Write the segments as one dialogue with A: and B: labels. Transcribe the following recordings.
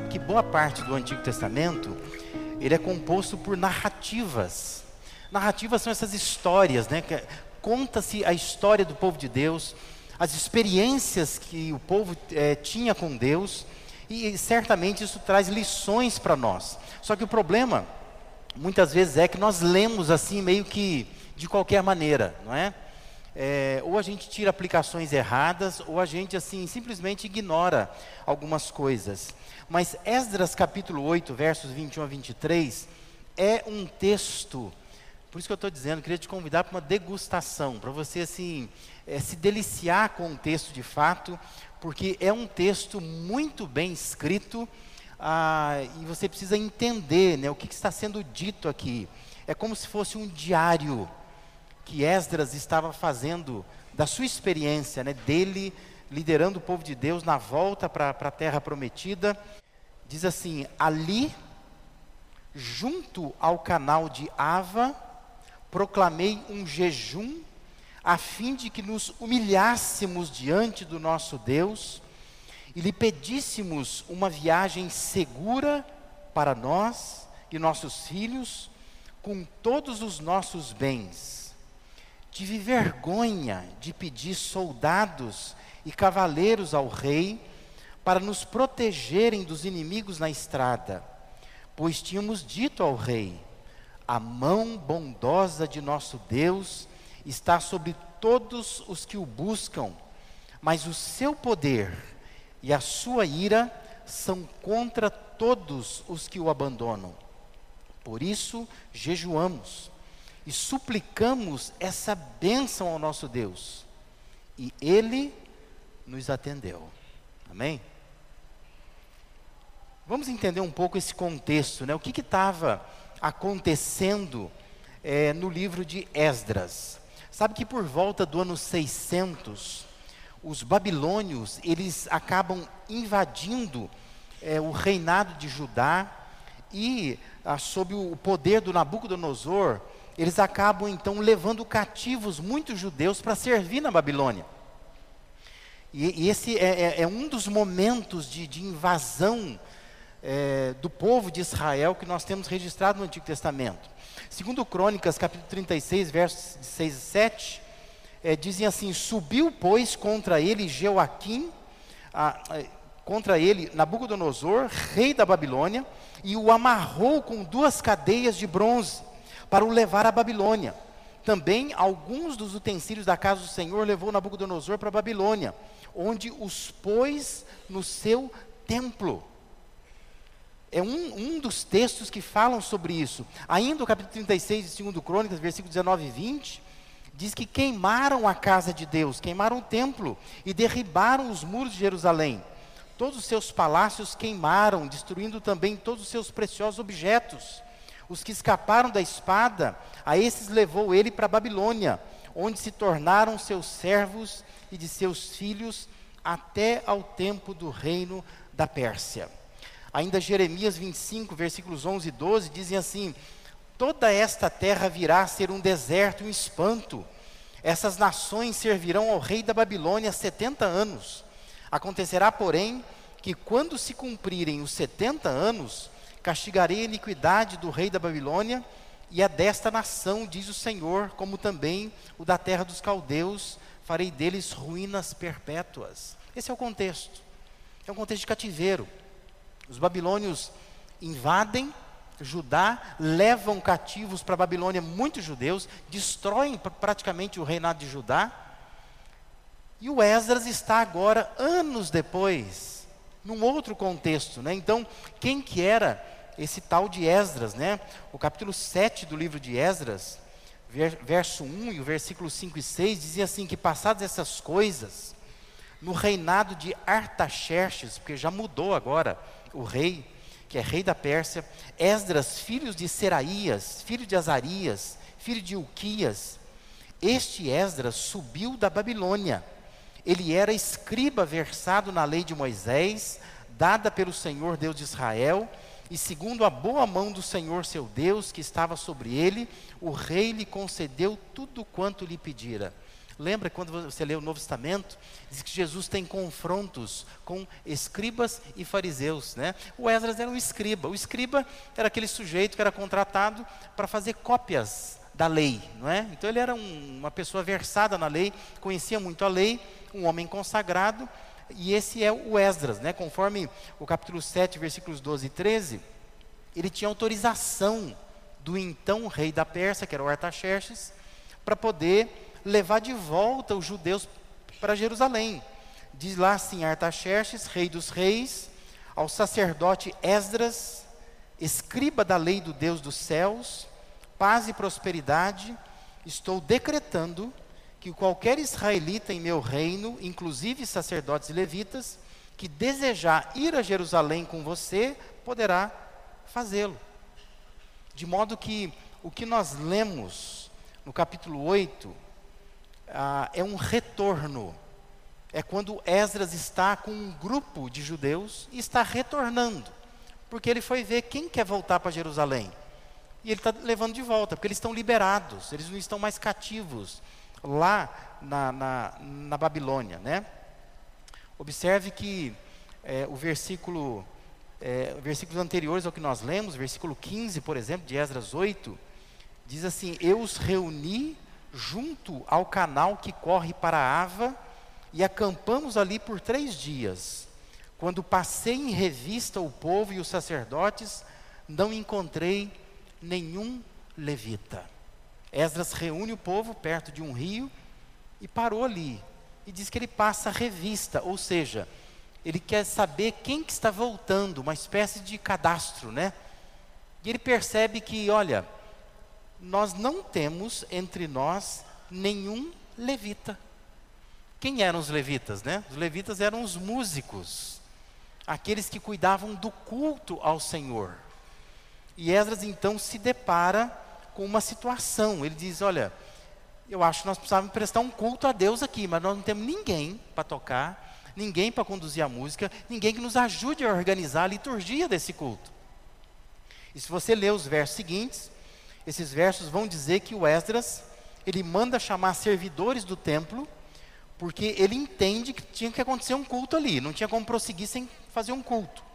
A: Sabe que boa parte do Antigo Testamento ele é composto por narrativas. Narrativas são essas histórias, né? Conta-se a história do povo de Deus, as experiências que o povo é, tinha com Deus, e certamente isso traz lições para nós. Só que o problema, muitas vezes, é que nós lemos assim meio que de qualquer maneira, não é? É? ou a gente tira aplicações erradas, ou a gente assim simplesmente ignora algumas coisas. Mas Esdras capítulo 8, versos 21 a 23, é um texto, por isso que eu estou dizendo, queria te convidar para uma degustação, para você assim, é, se deliciar com o texto de fato, porque é um texto muito bem escrito, ah, e você precisa entender né, o que, que está sendo dito aqui. É como se fosse um diário que Esdras estava fazendo da sua experiência, né, dele liderando o povo de Deus na volta para a terra prometida. Diz assim: ali, junto ao canal de Ava, proclamei um jejum, a fim de que nos humilhássemos diante do nosso Deus e lhe pedíssemos uma viagem segura para nós e nossos filhos, com todos os nossos bens tive vergonha de pedir soldados e cavaleiros ao rei para nos protegerem dos inimigos na estrada, pois tínhamos dito ao rei: a mão bondosa de nosso Deus está sobre todos os que o buscam, mas o seu poder e a sua ira são contra todos os que o abandonam. Por isso, jejuamos e suplicamos essa bênção ao nosso Deus. E Ele nos atendeu. Amém? Vamos entender um pouco esse contexto, né? O que estava acontecendo é, no livro de Esdras? Sabe que por volta do ano 600, os babilônios eles acabam invadindo é, o reinado de Judá e, ah, sob o poder do Nabucodonosor, eles acabam então levando cativos muitos judeus para servir na Babilônia. E, e esse é, é, é, um dos momentos de, de invasão é, do povo de Israel que nós temos registrado no Antigo Testamento. Segundo Crônicas, capítulo 36, versos 6 e 7, é, dizem assim, subiu, pois, contra ele Joaquim, a, a, contra ele Nabucodonosor, rei da Babilônia, e o amarrou com duas cadeias de bronze para o levar à Babilônia. Também alguns dos utensílios da casa do Senhor levou Nabucodonosor para a Babilônia, onde os pôs no seu templo. É um, um dos textos que falam sobre isso. Ainda o capítulo 36 de 2 Crônicas, versículos 19 e 20, diz que queimaram a casa de Deus, queimaram o templo e derribaram os muros de Jerusalém. Todos os seus palácios queimaram, destruindo também todos os seus preciosos objetos. Os que escaparam da espada, a esses levou ele para Babilônia, onde se tornaram seus servos e de seus filhos até ao tempo do reino da Pérsia. Ainda Jeremias 25, versículos 11 e 12 dizem assim: Toda esta terra virá a ser um deserto um espanto. Essas nações servirão ao rei da Babilônia 70 anos. Acontecerá, porém, que quando se cumprirem os 70 anos, Castigarei a iniquidade do rei da Babilônia e a desta nação, diz o Senhor, como também o da terra dos caldeus, farei deles ruínas perpétuas. Esse é o contexto. É um contexto de cativeiro. Os babilônios invadem Judá, levam cativos para a Babilônia muitos judeus, destroem praticamente o reinado de Judá. E o Esdras está agora, anos depois, num outro contexto. Né? Então, quem que era esse tal de Esdras, né? O capítulo 7 do livro de Esdras, verso 1 e o versículo 5 e 6, dizia assim: que passadas essas coisas, no reinado de Artaxerxes, porque já mudou agora o rei, que é rei da Pérsia, Esdras, filho de Seraías, filho de Azarias, filho de Uquias, este Esdras subiu da Babilônia. Ele era escriba versado na lei de Moisés, dada pelo Senhor Deus de Israel, e segundo a boa mão do Senhor seu Deus, que estava sobre ele, o rei lhe concedeu tudo quanto lhe pedira. Lembra quando você lê o Novo Testamento, diz que Jesus tem confrontos com escribas e fariseus, né? O Esdras era um escriba. O escriba era aquele sujeito que era contratado para fazer cópias da lei, não é? Então ele era um, uma pessoa versada na lei, conhecia muito a lei, um homem consagrado, e esse é o Esdras, né? Conforme o capítulo 7, versículos 12 e 13, ele tinha autorização do então rei da Pérsia, que era o Artaxerxes, para poder levar de volta os judeus para Jerusalém. Diz lá assim: Artaxerxes, rei dos reis, ao sacerdote Esdras, escriba da lei do Deus dos céus, paz e prosperidade, estou decretando que qualquer israelita em meu reino, inclusive sacerdotes e levitas, que desejar ir a Jerusalém com você, poderá fazê-lo. De modo que o que nós lemos no capítulo 8 ah, é um retorno. É quando Esdras está com um grupo de judeus e está retornando. Porque ele foi ver quem quer voltar para Jerusalém. E ele está levando de volta, porque eles estão liberados, eles não estão mais cativos lá na, na, na Babilônia. Né? Observe que é, o versículo, é, versículos anteriores ao que nós lemos, versículo 15, por exemplo, de Esdras 8, diz assim: Eu os reuni junto ao canal que corre para a Ava e acampamos ali por três dias. Quando passei em revista o povo e os sacerdotes, não encontrei nenhum levita. Esdras reúne o povo perto de um rio e parou ali. E diz que ele passa revista, ou seja, ele quer saber quem que está voltando, uma espécie de cadastro, né? E ele percebe que, olha, nós não temos entre nós nenhum levita. Quem eram os levitas, né? Os levitas eram os músicos, aqueles que cuidavam do culto ao Senhor. E Esdras então se depara com uma situação. Ele diz: Olha, eu acho que nós precisávamos prestar um culto a Deus aqui, mas nós não temos ninguém para tocar, ninguém para conduzir a música, ninguém que nos ajude a organizar a liturgia desse culto. E se você ler os versos seguintes, esses versos vão dizer que o Esdras, ele manda chamar servidores do templo, porque ele entende que tinha que acontecer um culto ali, não tinha como prosseguir sem fazer um culto.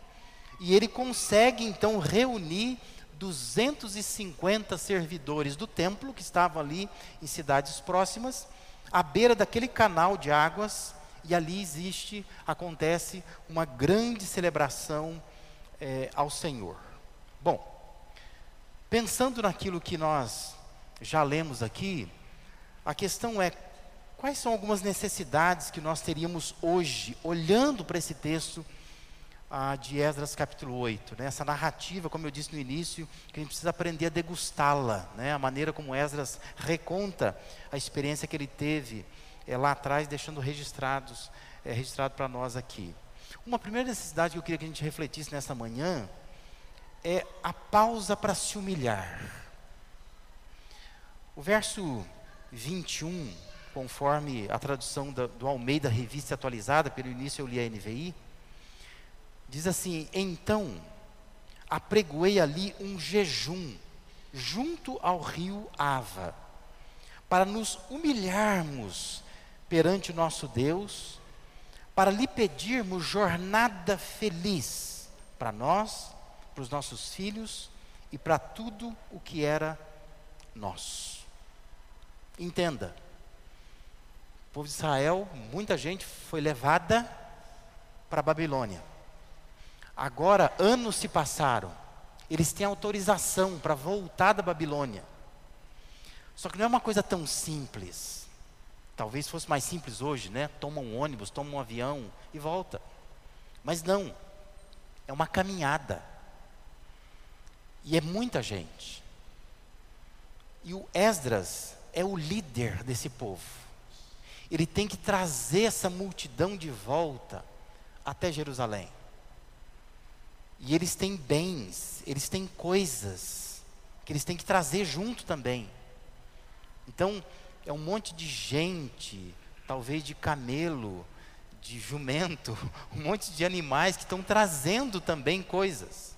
A: E ele consegue então reunir 250 servidores do templo que estavam ali em cidades próximas, à beira daquele canal de águas, e ali existe, acontece uma grande celebração é, ao Senhor. Bom, Pensando naquilo que nós já lemos aqui, a questão é: quais são algumas necessidades que nós teríamos hoje, olhando para esse texto ah, de Esdras capítulo 8? Né? Essa narrativa, como eu disse no início, que a gente precisa aprender a degustá-la, né? a maneira como Esdras reconta a experiência que ele teve é, lá atrás, deixando registrados, é, registrado para nós aqui. Uma primeira necessidade que eu queria que a gente refletisse nessa manhã é a pausa para se humilhar. O verso 21, conforme a tradução da, do Almeida Revista Atualizada, pelo início eu li a NVI, diz assim: Então apregoei ali um jejum junto ao rio Ava, para nos humilharmos perante o nosso Deus, para lhe pedirmos jornada feliz para nós para os nossos filhos e para tudo o que era nosso. Entenda, o povo de Israel, muita gente foi levada para a Babilônia. Agora, anos se passaram, eles têm autorização para voltar da Babilônia. Só que não é uma coisa tão simples. Talvez fosse mais simples hoje, né? Toma um ônibus, toma um avião e volta. Mas não. É uma caminhada. E é muita gente. E o Esdras é o líder desse povo. Ele tem que trazer essa multidão de volta até Jerusalém. E eles têm bens, eles têm coisas que eles têm que trazer junto também. Então, é um monte de gente, talvez de camelo, de jumento, um monte de animais que estão trazendo também coisas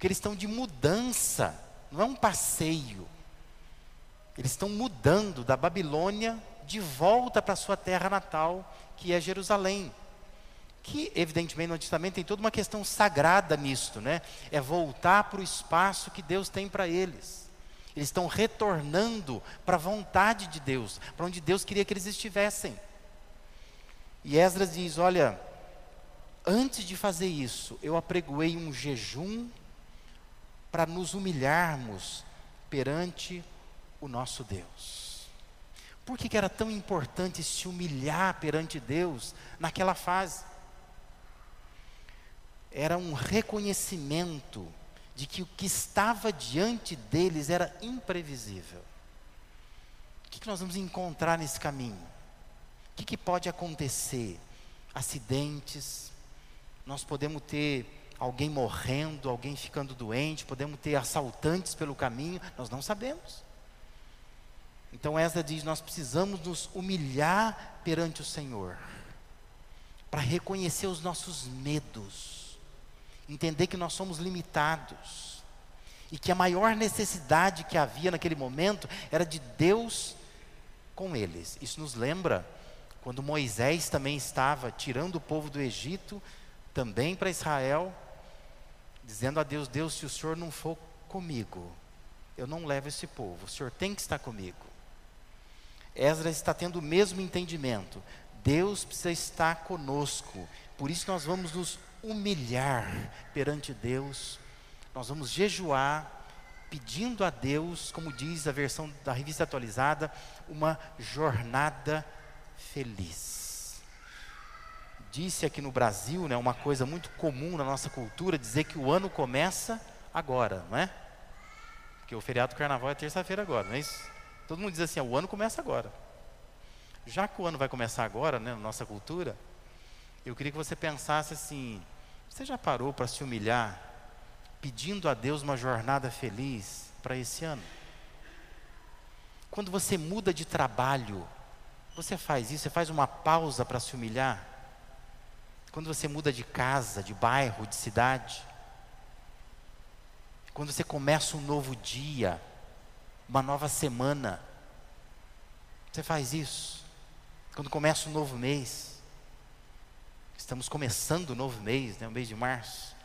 A: porque eles estão de mudança, não é um passeio. Eles estão mudando da Babilônia de volta para sua terra natal, que é Jerusalém. Que, evidentemente, no Testamento tem toda uma questão sagrada nisto, né? É voltar para o espaço que Deus tem para eles. Eles estão retornando para a vontade de Deus, para onde Deus queria que eles estivessem. E Esdras diz: Olha, antes de fazer isso, eu apregoei um jejum para nos humilharmos perante o nosso Deus. Por que, que era tão importante se humilhar perante Deus naquela fase? Era um reconhecimento de que o que estava diante deles era imprevisível. O que, nós vamos encontrar nesse caminho? O que, que pode acontecer? Acidentes, nós podemos ter alguém morrendo, alguém ficando doente, podemos ter assaltantes pelo caminho, nós não sabemos. Então Esdras diz: nós precisamos nos humilhar perante o Senhor, para reconhecer os nossos medos entender que nós somos limitados e que a maior necessidade que havia naquele momento era de Deus com eles. Isso nos lembra quando Moisés também estava tirando o povo do Egito, também para Israel, dizendo a Deus: Deus, se o Senhor não for comigo, eu não levo esse povo, o Senhor tem que estar comigo. Esdras está tendo o mesmo entendimento. Deus precisa estar conosco. Por isso nós vamos nos humilhar perante Deus, nós vamos jejuar, pedindo a Deus, como diz a versão da revista atualizada, uma jornada feliz. Disse aqui no Brasil, né, uma coisa muito comum na nossa cultura, dizer que o ano começa agora, não é? Porque o feriado do carnaval é terça-feira agora, não é isso? Todo mundo diz assim, o ano começa agora. Já que o ano vai começar agora, né, na nossa cultura, eu queria que você pensasse assim: você já parou para se humilhar, pedindo a Deus uma jornada feliz para esse ano? Quando você muda de trabalho, você faz isso, você faz uma pausa para se humilhar? Quando você muda de casa, de bairro, de cidade? Quando você começa um novo dia, uma nova semana, você faz isso? Quando começa um novo mês? Estamos começando o novo mês, né, o mês de março.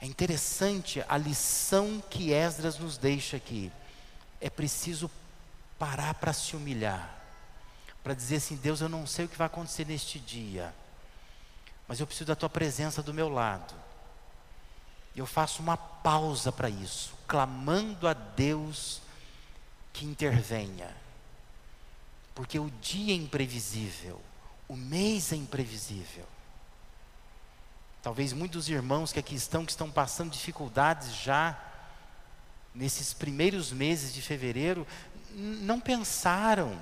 A: É interessante a lição que Esdras nos deixa aqui. É preciso parar para se humilhar, para dizer assim: Deus, eu não sei o que vai acontecer neste dia, mas eu preciso da tua presença do meu lado. Eu faço uma pausa para isso, clamando a Deus que intervenha, porque o dia é imprevisível. O mês é imprevisível. Talvez muitos irmãos que aqui estão, que estão passando dificuldades já, nesses primeiros meses de fevereiro, não pensaram,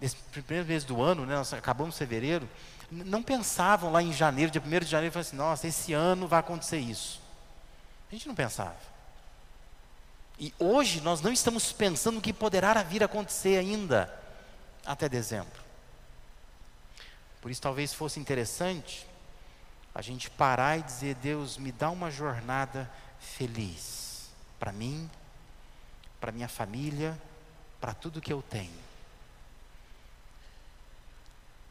A: nesse primeiro mês do ano, né, nós acabamos fevereiro, não pensavam lá em janeiro, dia 1 de janeiro, falaram assim, nossa, esse ano vai acontecer isso. A gente não pensava. E hoje nós não estamos pensando o que poderá vir a acontecer ainda até dezembro. Por isso, talvez fosse interessante a gente parar e dizer: Deus, me dá uma jornada feliz para mim, para minha família, para tudo que eu tenho.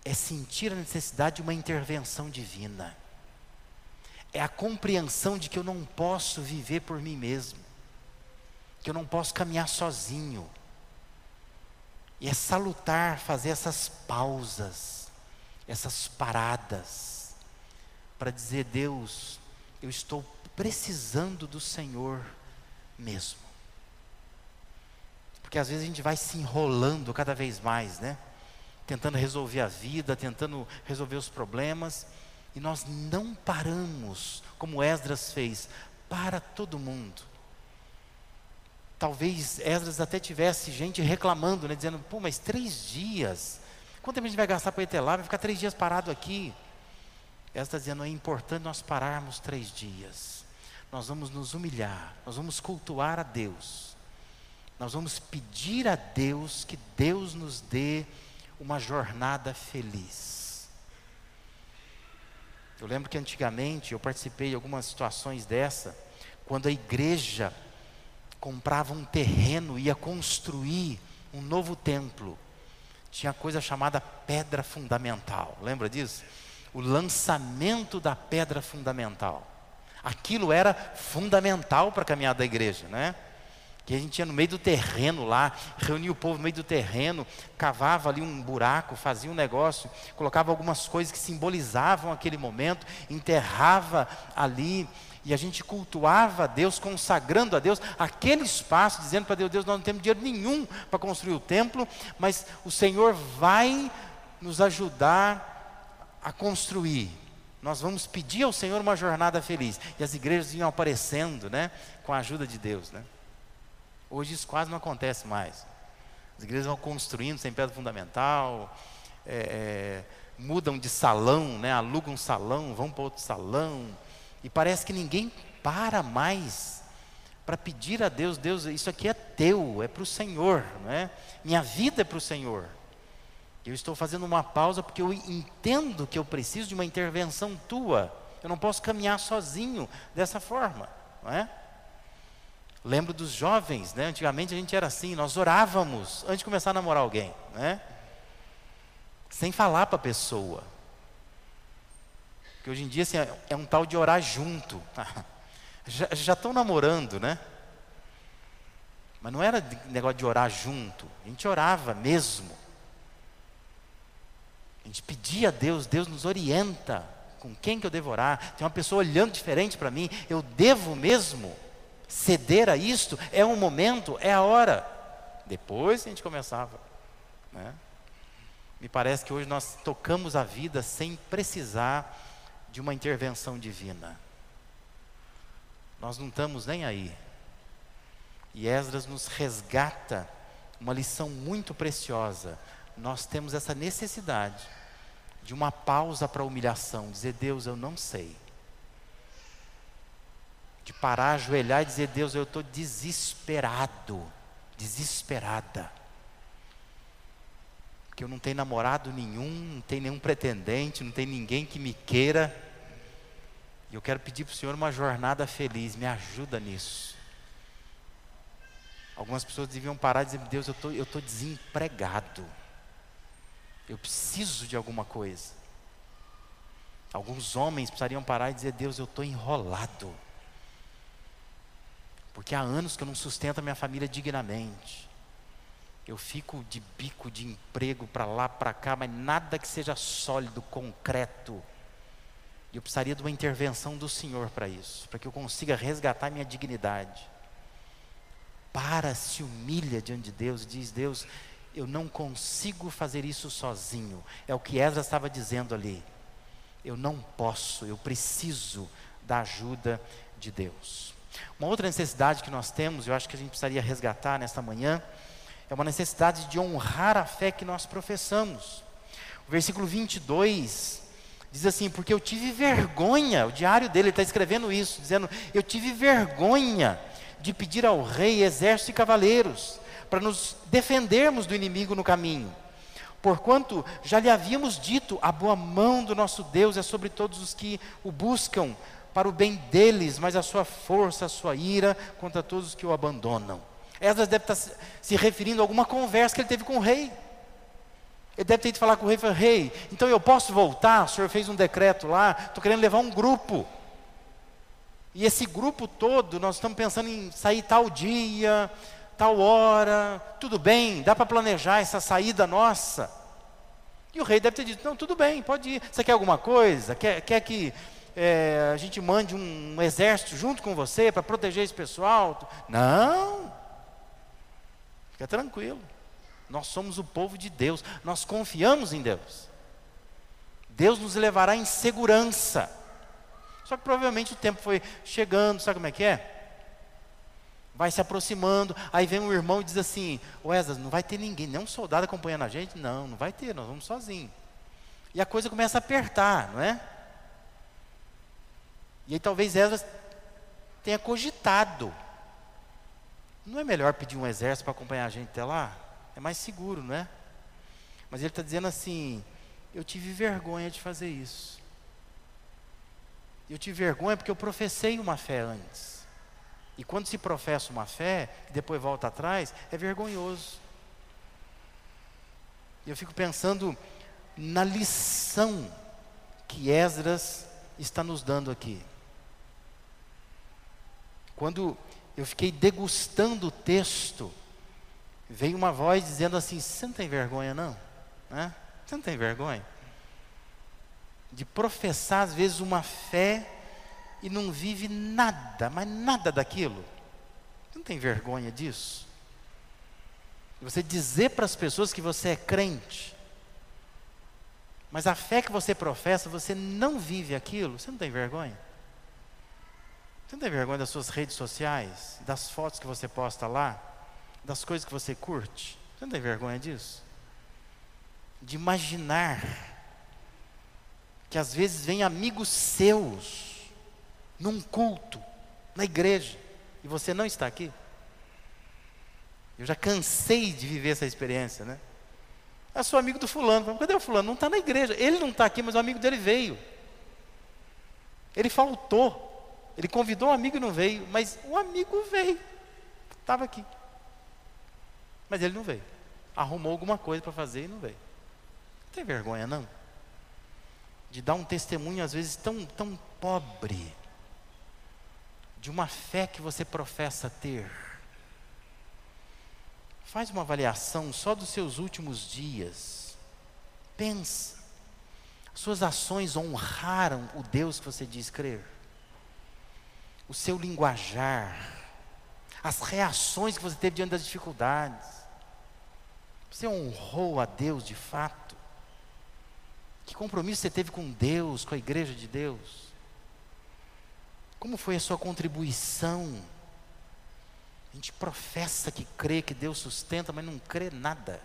A: É sentir a necessidade de uma intervenção divina. É a compreensão de que eu não posso viver por mim mesmo, que eu não posso caminhar sozinho. E é salutar fazer essas pausas essas paradas, para dizer: Deus, eu estou precisando do Senhor mesmo. Porque às vezes a gente vai se enrolando cada vez mais, né? Tentando resolver a vida, tentando resolver os problemas, e nós não paramos, como Esdras fez, para todo mundo. Talvez Esdras até tivesse gente reclamando, né, dizendo: pô, mas três dias, Quanto tempo a gente vai gastar para ir até lá? Vai ficar três dias parado aqui. Ela está dizendo: é importante nós pararmos três dias. Nós vamos nos humilhar, nós vamos cultuar a Deus. Nós vamos pedir a Deus que Deus nos dê uma jornada feliz. Eu lembro que antigamente eu participei de algumas situações dessa, quando a igreja comprava um terreno, ia construir um novo templo. Tinha coisa chamada pedra fundamental. Lembra disso? O lançamento da pedra fundamental. Aquilo era fundamental para a caminhada da igreja, né? que a gente ia no meio do terreno lá, reunia o povo no meio do terreno, cavava ali um buraco, fazia um negócio, colocava algumas coisas que simbolizavam aquele momento, enterrava ali, e a gente cultuava a Deus, consagrando a Deus aquele espaço, dizendo para Deus: Deus, nós não temos dinheiro nenhum para construir o templo, mas o Senhor vai nos ajudar a construir. Nós vamos pedir ao Senhor uma jornada feliz. E as igrejas iam aparecendo, né, com a ajuda de Deus, né? Hoje isso quase não acontece mais. As igrejas vão construindo sem pedra fundamental, é, é, mudam de salão, né, alugam um salão, vão para outro salão, e parece que ninguém para mais para pedir a Deus, Deus, isso aqui é teu, é para o Senhor, é? minha vida é para o Senhor. Eu estou fazendo uma pausa porque eu entendo que eu preciso de uma intervenção tua. Eu não posso caminhar sozinho dessa forma, não é? Lembro dos jovens, né? Antigamente a gente era assim, nós orávamos antes de começar a namorar alguém, né? Sem falar para a pessoa. Hoje em dia assim, é um tal de orar junto. já estão namorando, né? Mas não era negócio de orar junto. A gente orava mesmo. A gente pedia a Deus, Deus nos orienta com quem que eu devo orar. Tem uma pessoa olhando diferente para mim, eu devo mesmo ceder a isto, é um momento, é a hora. Depois a gente começava. Né? Me parece que hoje nós tocamos a vida sem precisar de uma intervenção divina. Nós não estamos nem aí. E Esdras nos resgata uma lição muito preciosa. Nós temos essa necessidade de uma pausa para a humilhação, dizer: Deus, eu não sei de parar, ajoelhar e dizer: Deus, eu estou desesperado, desesperada. Porque eu não tenho namorado nenhum, não tenho nenhum pretendente, não tem ninguém que me queira. E eu quero pedir para o Senhor uma jornada feliz, me ajuda nisso. Algumas pessoas deviam parar e dizer: Deus, eu tô, estou desempregado. Eu preciso de alguma coisa. Alguns homens precisariam parar e dizer: Deus, eu estou enrolado. Porque há anos que eu não sustento a minha família dignamente. Eu fico de bico de emprego para lá, para cá, mas nada que seja sólido, concreto. Eu precisaria de uma intervenção do Senhor para isso, para que eu consiga resgatar minha dignidade. Para, se humilha diante de Deus e diz: Deus, eu não consigo fazer isso sozinho. É o que Ezra estava dizendo ali. Eu não posso, eu preciso da ajuda de Deus. Uma outra necessidade que nós temos, eu acho que a gente precisaria resgatar nesta manhã, é uma necessidade de honrar a fé que nós professamos. O versículo 22 diz assim: Porque eu tive vergonha, o diário dele está escrevendo isso, dizendo: Eu tive vergonha de pedir ao rei exército e cavaleiros, para nos defendermos do inimigo no caminho. Porquanto já lhe havíamos dito: a boa mão do nosso Deus é sobre todos os que o buscam, para o bem deles, mas a sua força, a sua ira contra todos os que o abandonam. Esdras deve estar se referindo a alguma conversa que ele teve com o rei. Ele deve ter ido falar com o rei e falar, rei, então eu posso voltar? O senhor fez um decreto lá, estou querendo levar um grupo. E esse grupo todo, nós estamos pensando em sair tal dia, tal hora, tudo bem, dá para planejar essa saída nossa. E o rei deve ter dito, não, tudo bem, pode ir. Você quer alguma coisa? Quer, quer que é, a gente mande um, um exército junto com você para proteger esse pessoal. Não. Fica tranquilo. Nós somos o povo de Deus. Nós confiamos em Deus. Deus nos levará em segurança. Só que provavelmente o tempo foi chegando, sabe como é que é? Vai se aproximando, aí vem um irmão e diz assim: Wesley, não vai ter ninguém, nenhum soldado acompanhando a gente? Não, não vai ter, nós vamos sozinhos. E a coisa começa a apertar, não é? E aí talvez Esdras tenha cogitado. Não é melhor pedir um exército para acompanhar a gente até lá? É mais seguro, não é? Mas ele está dizendo assim: eu tive vergonha de fazer isso. Eu tive vergonha porque eu professei uma fé antes. E quando se professa uma fé, e depois volta atrás, é vergonhoso. Eu fico pensando na lição que Esdras está nos dando aqui. Quando eu fiquei degustando o texto, veio uma voz dizendo assim: Você não tem vergonha, não? Né? Você não tem vergonha? De professar, às vezes, uma fé e não vive nada, mas nada daquilo. Você não tem vergonha disso? Você dizer para as pessoas que você é crente, mas a fé que você professa, você não vive aquilo, você não tem vergonha? Você não tem vergonha das suas redes sociais, das fotos que você posta lá, das coisas que você curte? Você não tem vergonha disso? De imaginar que às vezes vem amigos seus num culto, na igreja, e você não está aqui? Eu já cansei de viver essa experiência, né? Eu sou amigo do fulano. Cadê o fulano? Não está na igreja. Ele não está aqui, mas o amigo dele veio. Ele faltou. Ele convidou um amigo e não veio, mas o amigo veio. Estava aqui. Mas ele não veio. Arrumou alguma coisa para fazer e não veio. Não tem vergonha, não? De dar um testemunho, às vezes, tão, tão pobre, de uma fé que você professa ter Faz uma avaliação só dos seus últimos dias. Pensa. Suas ações honraram o Deus que você diz crer. O seu linguajar. As reações que você teve diante das dificuldades. Você honrou a Deus de fato? Que compromisso você teve com Deus, com a igreja de Deus? Como foi a sua contribuição? A gente professa que crê que Deus sustenta, mas não crê nada.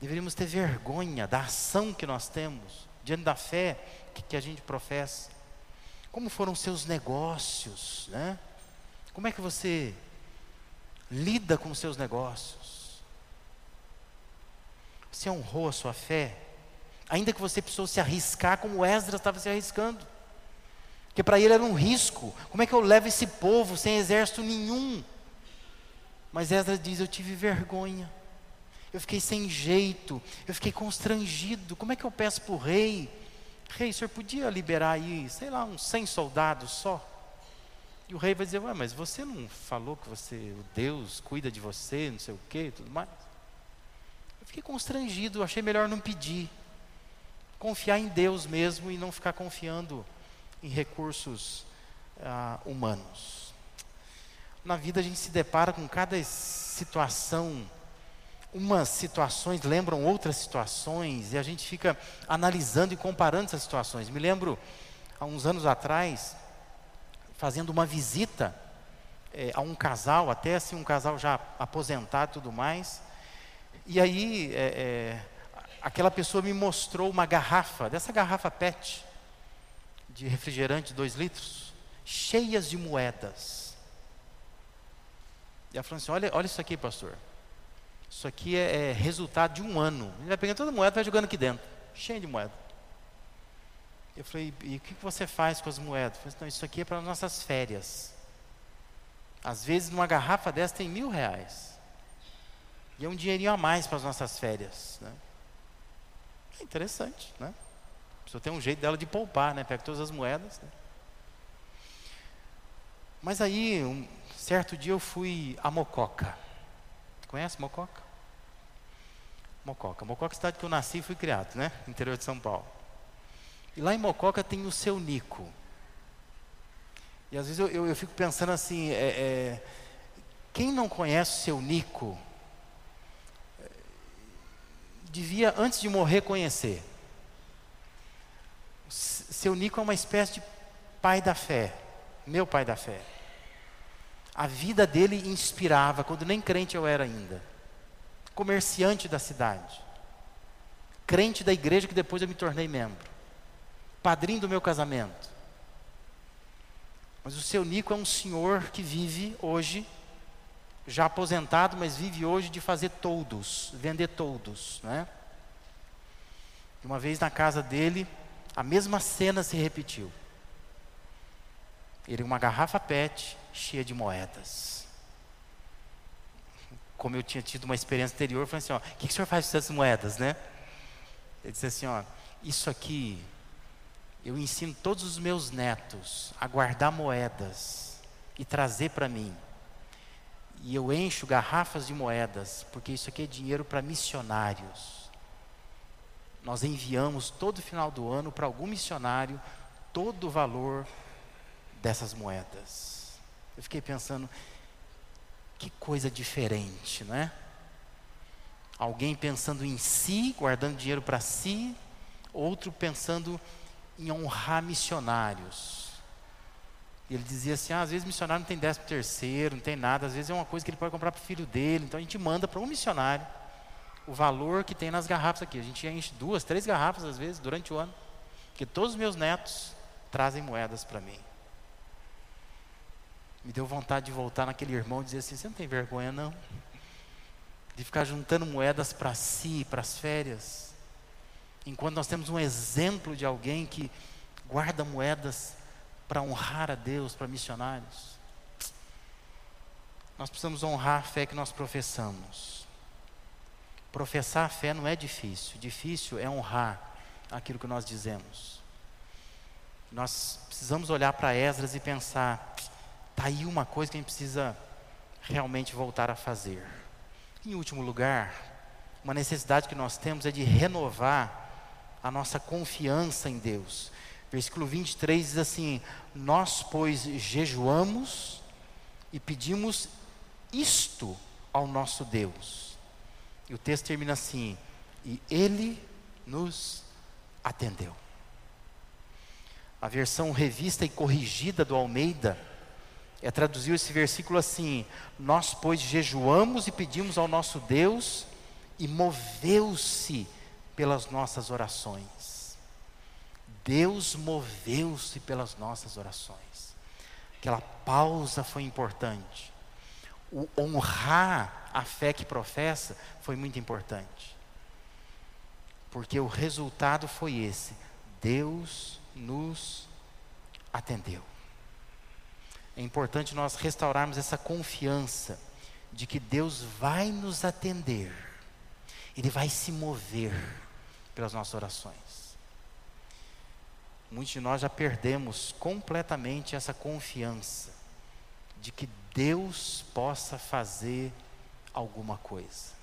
A: Deveríamos ter vergonha da ação que nós temos, diante da fé que, que a gente professa. Como foram seus negócios, né? Como é que você lida com seus negócios? Você honrou a sua fé? Ainda que você precisou se arriscar como Esdras estava se arriscando. Porque para ele era um risco. Como é que eu levo esse povo sem exército nenhum? Mas Esdras diz: Eu tive vergonha. Eu fiquei sem jeito. Eu fiquei constrangido. Como é que eu peço para o rei? Rei, o senhor podia liberar aí, sei lá, uns 100 soldados só? E o rei vai dizer: Ué, mas você não falou que você, o Deus cuida de você, não sei o quê, tudo mais? Eu fiquei constrangido. Achei melhor não pedir. Confiar em Deus mesmo e não ficar confiando em recursos ah, humanos. Na vida a gente se depara com cada situação, umas situações lembram outras situações, e a gente fica analisando e comparando essas situações. Me lembro, há uns anos atrás, fazendo uma visita é, a um casal, até assim, um casal já aposentado e tudo mais, e aí é, é, aquela pessoa me mostrou uma garrafa, dessa garrafa PET, de refrigerante, dois litros, cheias de moedas. E ela falou assim: olha, olha isso aqui, pastor. Isso aqui é, é resultado de um ano. Ele vai pegando toda moeda e vai jogando aqui dentro, cheio de moeda. Eu falei: e o que você faz com as moedas? Eu falei, não, isso aqui é para nossas férias. Às vezes, numa garrafa dessa tem mil reais. E é um dinheirinho a mais para as nossas férias. Né? É interessante, né? pessoa tem um jeito dela de poupar, né? Pega todas as moedas. Né? Mas aí, um certo dia eu fui a Mococa. Conhece Mococa? Mococa. Mococa é a cidade que eu nasci e fui criado, né? Interior de São Paulo. E lá em Mococa tem o seu Nico. E às vezes eu, eu, eu fico pensando assim, é, é, quem não conhece o seu Nico, é, devia, antes de morrer, conhecer. Seu Nico é uma espécie de pai da fé, meu pai da fé. A vida dele inspirava, quando nem crente eu era ainda. Comerciante da cidade. Crente da igreja que depois eu me tornei membro. Padrinho do meu casamento. Mas o seu Nico é um senhor que vive hoje, já aposentado, mas vive hoje de fazer todos, vender todos, né? Uma vez na casa dele, a mesma cena se repetiu. Ele uma garrafa PET cheia de moedas. como eu tinha tido uma experiência anterior, eu falei assim: ó, o que, que o senhor faz com essas moedas, né? Ele disse assim: ó, isso aqui, eu ensino todos os meus netos a guardar moedas e trazer para mim. E eu encho garrafas de moedas, porque isso aqui é dinheiro para missionários. Nós enviamos todo final do ano para algum missionário todo o valor dessas moedas. Eu fiquei pensando, que coisa diferente, não é? Alguém pensando em si, guardando dinheiro para si, outro pensando em honrar missionários. Ele dizia assim: ah, às vezes missionário não tem décimo terceiro, não tem nada, às vezes é uma coisa que ele pode comprar para o filho dele, então a gente manda para um missionário o valor que tem nas garrafas aqui. A gente enche duas, três garrafas às vezes durante o ano, porque todos os meus netos trazem moedas para mim. Me deu vontade de voltar naquele irmão e dizer assim: você não tem vergonha não? De ficar juntando moedas para si, para as férias. Enquanto nós temos um exemplo de alguém que guarda moedas para honrar a Deus, para missionários. Nós precisamos honrar a fé que nós professamos. Professar a fé não é difícil, difícil é honrar aquilo que nós dizemos. Nós precisamos olhar para Esdras e pensar: Está aí uma coisa que a gente precisa realmente voltar a fazer. Em último lugar, uma necessidade que nós temos é de renovar a nossa confiança em Deus. Versículo 23 diz assim: Nós, pois, jejuamos e pedimos isto ao nosso Deus. E o texto termina assim: E Ele nos atendeu. A versão revista e corrigida do Almeida é, traduziu esse versículo assim: Nós, pois, jejuamos e pedimos ao nosso Deus, e moveu-se pelas nossas orações. Deus moveu-se pelas nossas orações. Aquela pausa foi importante. O honrar a fé que professa foi muito importante. Porque o resultado foi esse: Deus nos atendeu é importante nós restaurarmos essa confiança de que Deus vai nos atender, Ele vai se mover pelas nossas orações. Muitos de nós já perdemos completamente essa confiança de que Deus possa fazer alguma coisa.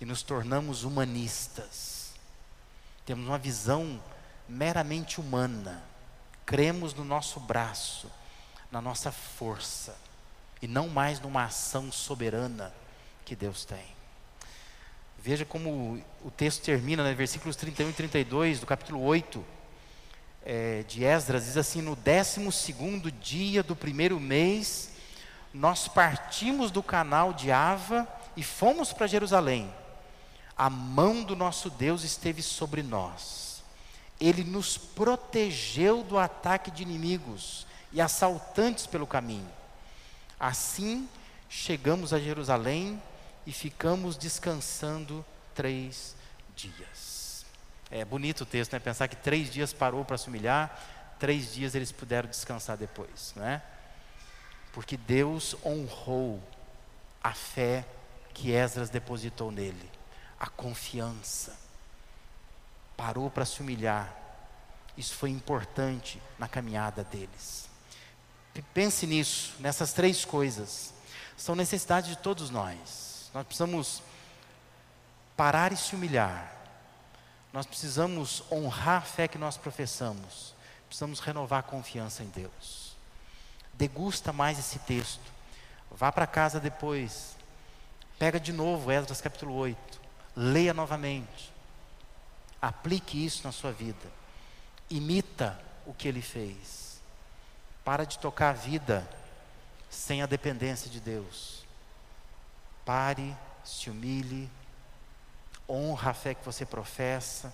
A: E nos tornamos humanistas. Temos uma visão meramente humana. Cremos no nosso braço na nossa força e não mais numa ação soberana que Deus tem. Veja como o texto termina, né, versículos 31 e 32 do capítulo 8 é, de Esdras, diz assim: No décimo segundo dia do primeiro mês, nós partimos do canal de Ava e fomos para Jerusalém. A mão do nosso Deus esteve sobre nós. Ele nos protegeu do ataque de inimigos e assaltantes pelo caminho. Assim, chegamos a Jerusalém e ficamos descansando três dias. É bonito o texto, né? Pensar que três dias parou para se humilhar, três dias eles puderam descansar depois, não é? Porque Deus honrou a fé que Esdras depositou nele, a confiança. Parou para se humilhar. Isso foi importante na caminhada deles. Pense nisso, nessas três coisas. São necessidades de todos nós. Nós precisamos parar e se humilhar. Nós precisamos honrar a fé que nós professamos. Precisamos renovar a confiança em Deus. Degusta mais esse texto. Vá para casa depois. Pega de novo Esdras capítulo 8. Leia novamente. Aplique isso na sua vida. Imita o que ele fez. Para de tocar a vida sem a dependência de Deus. Pare, se humilhe, honra a fé que você professa.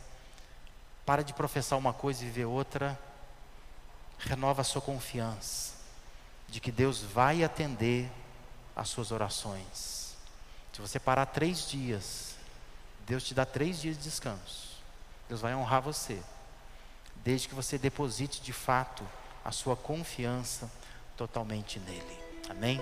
A: Para de professar uma coisa e viver outra. Renova a sua confiança de que Deus vai atender às suas orações. Se você parar três dias, Deus te dá três dias de descanso. Deus vai honrar você, desde que você deposite de fato a sua confiança totalmente nele. Amém?